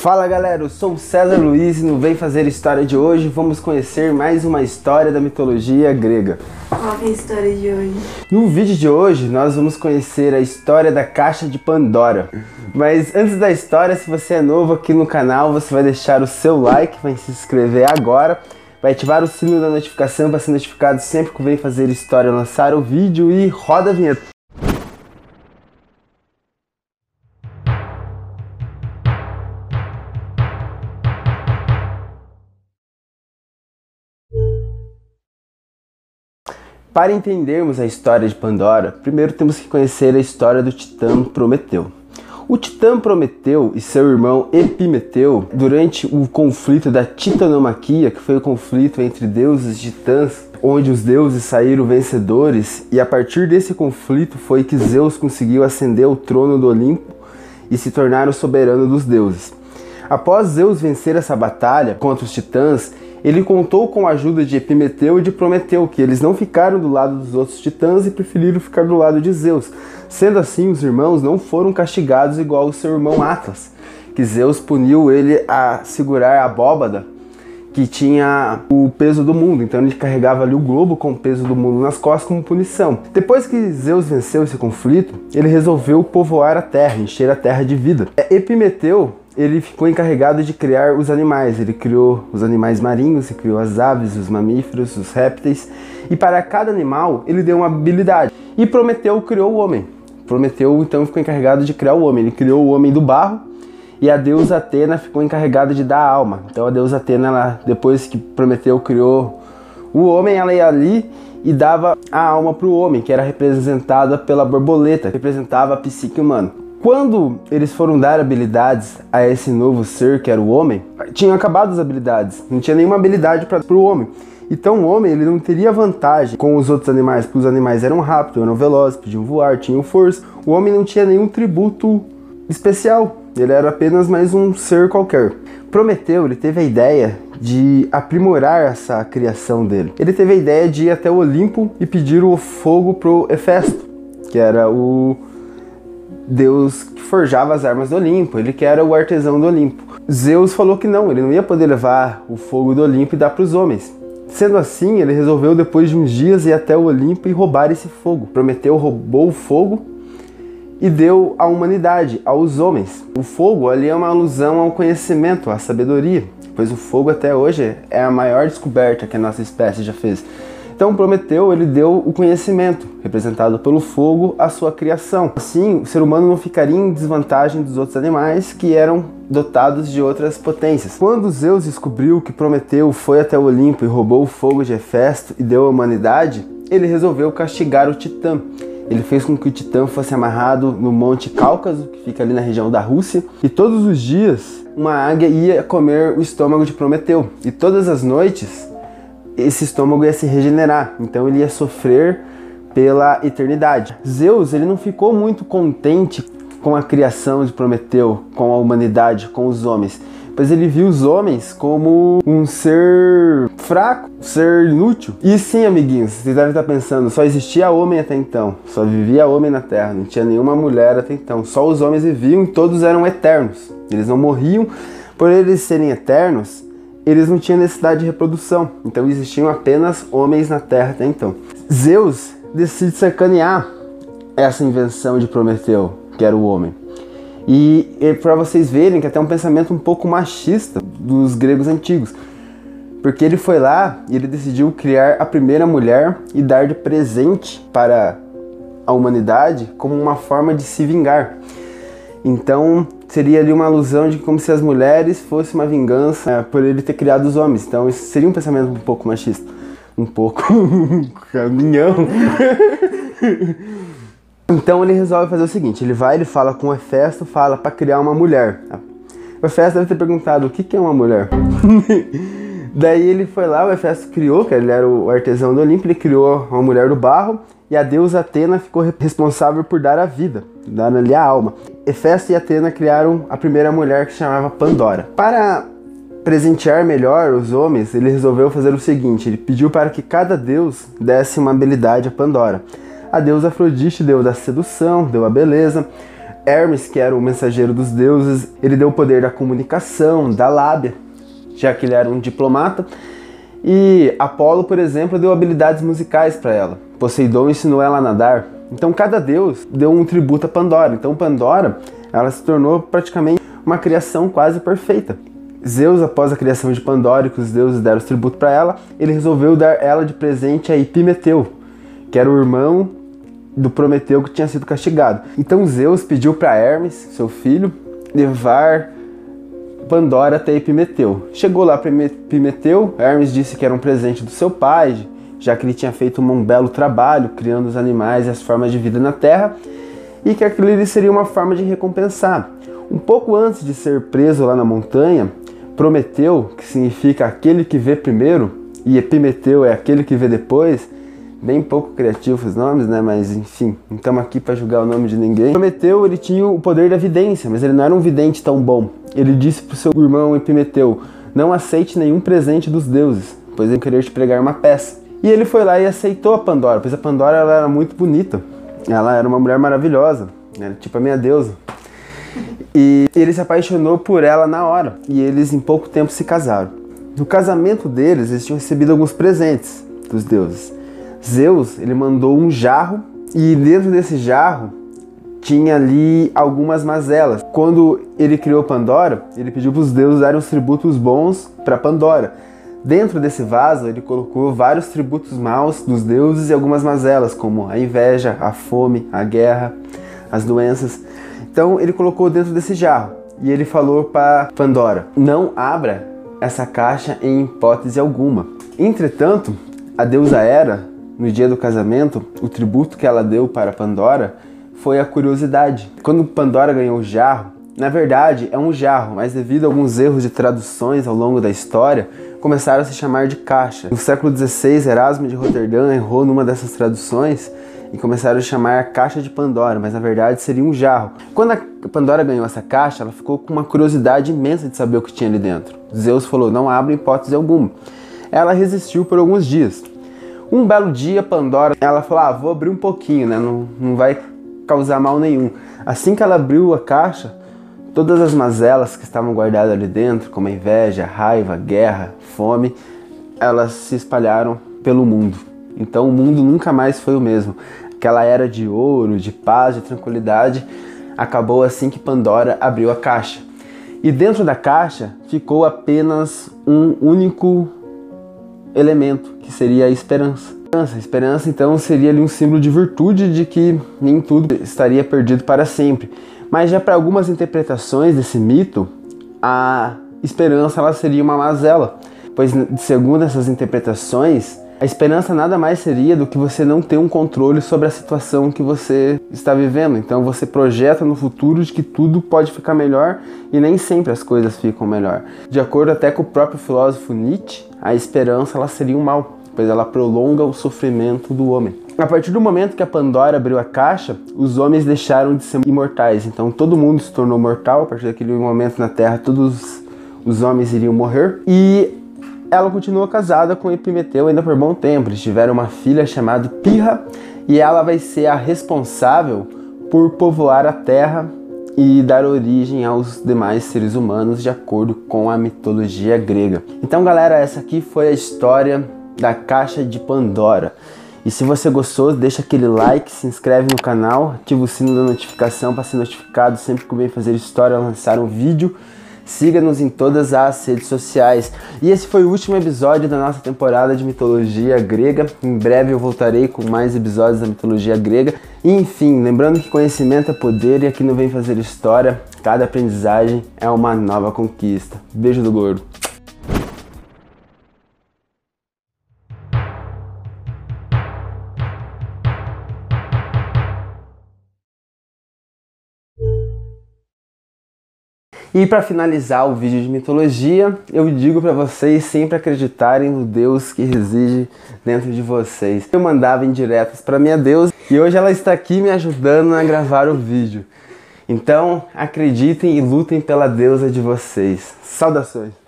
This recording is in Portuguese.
Fala galera, eu sou o César Luiz e no Vem Fazer História de hoje vamos conhecer mais uma história da mitologia grega. Qual é a história de hoje? No vídeo de hoje nós vamos conhecer a história da Caixa de Pandora. Mas antes da história, se você é novo aqui no canal, você vai deixar o seu like, vai se inscrever agora, vai ativar o sininho da notificação para ser notificado sempre que o Vem Fazer História lançar o vídeo e roda a vinheta. Para entendermos a história de Pandora, primeiro temos que conhecer a história do titã Prometeu. O titã Prometeu e seu irmão Epimeteu, durante o conflito da Titanomaquia, que foi o conflito entre deuses e titãs, onde os deuses saíram vencedores, e a partir desse conflito foi que Zeus conseguiu ascender ao trono do Olimpo e se tornar o soberano dos deuses. Após Zeus vencer essa batalha contra os titãs, ele contou com a ajuda de Epimeteu e de Prometeu, que eles não ficaram do lado dos outros titãs e preferiram ficar do lado de Zeus. Sendo assim, os irmãos não foram castigados igual o seu irmão Atlas, que Zeus puniu ele a segurar a abóbada que tinha o peso do mundo, então ele carregava ali o globo com o peso do mundo nas costas como punição. Depois que Zeus venceu esse conflito, ele resolveu povoar a terra, encher a terra de vida. Epimeteu ele ficou encarregado de criar os animais. Ele criou os animais marinhos, ele criou as aves, os mamíferos, os répteis, e para cada animal ele deu uma habilidade. E Prometeu criou o homem. Prometeu então ficou encarregado de criar o homem. Ele criou o homem do barro e a deusa Atena ficou encarregada de dar a alma. Então a deusa Atena, ela, depois que Prometeu criou o homem, ela ia ali e dava a alma para o homem, que era representada pela borboleta, representava a psique humana. Quando eles foram dar habilidades a esse novo ser que era o homem, tinham acabado as habilidades, não tinha nenhuma habilidade para o homem. Então o homem ele não teria vantagem com os outros animais, porque os animais eram rápidos, eram velozes, podiam voar, tinham força. O homem não tinha nenhum tributo especial, ele era apenas mais um ser qualquer. Prometeu, ele teve a ideia de aprimorar essa criação dele. Ele teve a ideia de ir até o Olimpo e pedir o fogo pro Hefesto, que era o Deus que forjava as armas do Olimpo, ele que era o artesão do Olimpo. Zeus falou que não, ele não ia poder levar o fogo do Olimpo e dar para os homens. Sendo assim, ele resolveu depois de uns dias ir até o Olimpo e roubar esse fogo. Prometeu roubou o fogo e deu à humanidade, aos homens. O fogo ali é uma alusão ao conhecimento, à sabedoria, pois o fogo até hoje é a maior descoberta que a nossa espécie já fez. Então Prometeu ele deu o conhecimento, representado pelo fogo, à sua criação. Assim, o ser humano não ficaria em desvantagem dos outros animais que eram dotados de outras potências. Quando Zeus descobriu que Prometeu foi até o Olimpo e roubou o fogo de Hefesto e deu à humanidade, ele resolveu castigar o Titã. Ele fez com que o Titã fosse amarrado no Monte Cáucaso, que fica ali na região da Rússia, e todos os dias uma águia ia comer o estômago de Prometeu. E todas as noites esse estômago ia se regenerar, então ele ia sofrer pela eternidade. Zeus ele não ficou muito contente com a criação de Prometeu, com a humanidade, com os homens, pois ele viu os homens como um ser fraco, um ser inútil. E sim, amiguinhos, vocês devem estar pensando, só existia homem até então, só vivia homem na Terra, não tinha nenhuma mulher até então, só os homens viviam e todos eram eternos. Eles não morriam, por eles serem eternos, eles não tinham necessidade de reprodução, então existiam apenas homens na Terra até então. Zeus decide sacanear essa invenção de Prometeu, que era o homem. E, e para vocês verem que até um pensamento um pouco machista dos gregos antigos. Porque ele foi lá e ele decidiu criar a primeira mulher e dar de presente para a humanidade como uma forma de se vingar. Então, seria ali uma alusão de como se as mulheres fosse uma vingança é, por ele ter criado os homens. Então isso seria um pensamento um pouco machista. Um pouco. caminhão. então ele resolve fazer o seguinte: ele vai, ele fala com o Hefesto, fala para criar uma mulher. O Hefesto deve ter perguntado o que, que é uma mulher. Daí ele foi lá, o Hefesto criou, que ele era o artesão do Olimpo, ele criou uma mulher do barro e a deusa Atena ficou responsável por dar a vida, dar ali a alma. Hefesto e Atena criaram a primeira mulher que chamava Pandora. Para presentear melhor os homens, ele resolveu fazer o seguinte: ele pediu para que cada deus desse uma habilidade a Pandora. A deusa Afrodite deu da sedução, deu a beleza. Hermes, que era o mensageiro dos deuses, ele deu o poder da comunicação, da lábia, já que ele era um diplomata. E Apolo, por exemplo, deu habilidades musicais para ela. Poseidon ensinou ela a nadar. Então cada deus deu um tributo a Pandora. Então Pandora, ela se tornou praticamente uma criação quase perfeita. Zeus, após a criação de Pandora que os deuses deram tributo para ela, ele resolveu dar ela de presente a Epimeteu, que era o irmão do Prometeu que tinha sido castigado. Então Zeus pediu para Hermes, seu filho, levar Pandora até Epimeteu. Chegou lá para Epimeteu, Hermes disse que era um presente do seu pai, já que ele tinha feito um belo trabalho criando os animais e as formas de vida na Terra, e que aquilo seria uma forma de recompensar. Um pouco antes de ser preso lá na montanha, Prometeu, que significa aquele que vê primeiro, e Epimeteu é aquele que vê depois, bem pouco criativos os nomes, né? Mas enfim, não estamos aqui para julgar o nome de ninguém. Prometeu, ele tinha o poder da vidência, mas ele não era um vidente tão bom. Ele disse para o seu irmão Epimeteu: Não aceite nenhum presente dos deuses, pois ele querer te pregar uma peça. E ele foi lá e aceitou a Pandora, pois a Pandora ela era muito bonita. Ela era uma mulher maravilhosa, era tipo a minha deusa. E ele se apaixonou por ela na hora, e eles em pouco tempo se casaram. No casamento deles, eles tinham recebido alguns presentes dos deuses. Zeus, ele mandou um jarro e dentro desse jarro tinha ali algumas mazelas. Quando ele criou Pandora, ele pediu para os deuses darem os tributos bons para Pandora. Dentro desse vaso, ele colocou vários tributos maus dos deuses e algumas mazelas, como a inveja, a fome, a guerra, as doenças. Então, ele colocou dentro desse jarro e ele falou para Pandora: Não abra essa caixa em hipótese alguma. Entretanto, a deusa Hera no dia do casamento, o tributo que ela deu para Pandora foi a curiosidade. Quando Pandora ganhou o jarro, na verdade é um jarro, mas devido a alguns erros de traduções ao longo da história, começaram a se chamar de caixa. No século XVI, Erasmo de Roterdã errou numa dessas traduções e começaram a chamar a caixa de Pandora, mas na verdade seria um jarro. Quando a Pandora ganhou essa caixa, ela ficou com uma curiosidade imensa de saber o que tinha ali dentro. Zeus falou: não abra hipótese alguma. Ela resistiu por alguns dias. Um belo dia, Pandora, ela falou: Ah, vou abrir um pouquinho, né? Não, não vai causar mal nenhum. Assim que ela abriu a caixa, todas as mazelas que estavam guardadas ali dentro, como a inveja, raiva, guerra, fome, elas se espalharam pelo mundo. Então o mundo nunca mais foi o mesmo. Aquela era de ouro, de paz, de tranquilidade, acabou assim que Pandora abriu a caixa. E dentro da caixa ficou apenas um único elemento, que seria a esperança. A esperança, então, seria ali um símbolo de virtude de que nem tudo estaria perdido para sempre. Mas já para algumas interpretações desse mito, a esperança ela seria uma mazela, pois segundo essas interpretações, a esperança nada mais seria do que você não ter um controle sobre a situação que você está vivendo. Então você projeta no futuro de que tudo pode ficar melhor e nem sempre as coisas ficam melhor. De acordo até com o próprio filósofo Nietzsche, a esperança ela seria um mal, pois ela prolonga o sofrimento do homem. A partir do momento que a Pandora abriu a caixa, os homens deixaram de ser imortais. Então todo mundo se tornou mortal. A partir daquele momento na Terra, todos os homens iriam morrer. E ela continuou casada com Epimeteu ainda por bom tempo. Eles tiveram uma filha chamada Pirra e ela vai ser a responsável por povoar a terra e dar origem aos demais seres humanos de acordo com a mitologia grega. Então, galera, essa aqui foi a história da caixa de Pandora. E se você gostou, deixa aquele like, se inscreve no canal, ativa o sino da notificação para ser notificado sempre que eu venho fazer história, lançar um vídeo. Siga-nos em todas as redes sociais. E esse foi o último episódio da nossa temporada de mitologia grega. Em breve eu voltarei com mais episódios da mitologia grega. Enfim, lembrando que conhecimento é poder e aqui no Vem Fazer História, cada aprendizagem é uma nova conquista. Beijo do gordo. E para finalizar o vídeo de mitologia, eu digo para vocês sempre acreditarem no Deus que reside dentro de vocês. Eu mandava indiretas para minha deusa e hoje ela está aqui me ajudando a gravar o vídeo. Então, acreditem e lutem pela deusa de vocês. Saudações!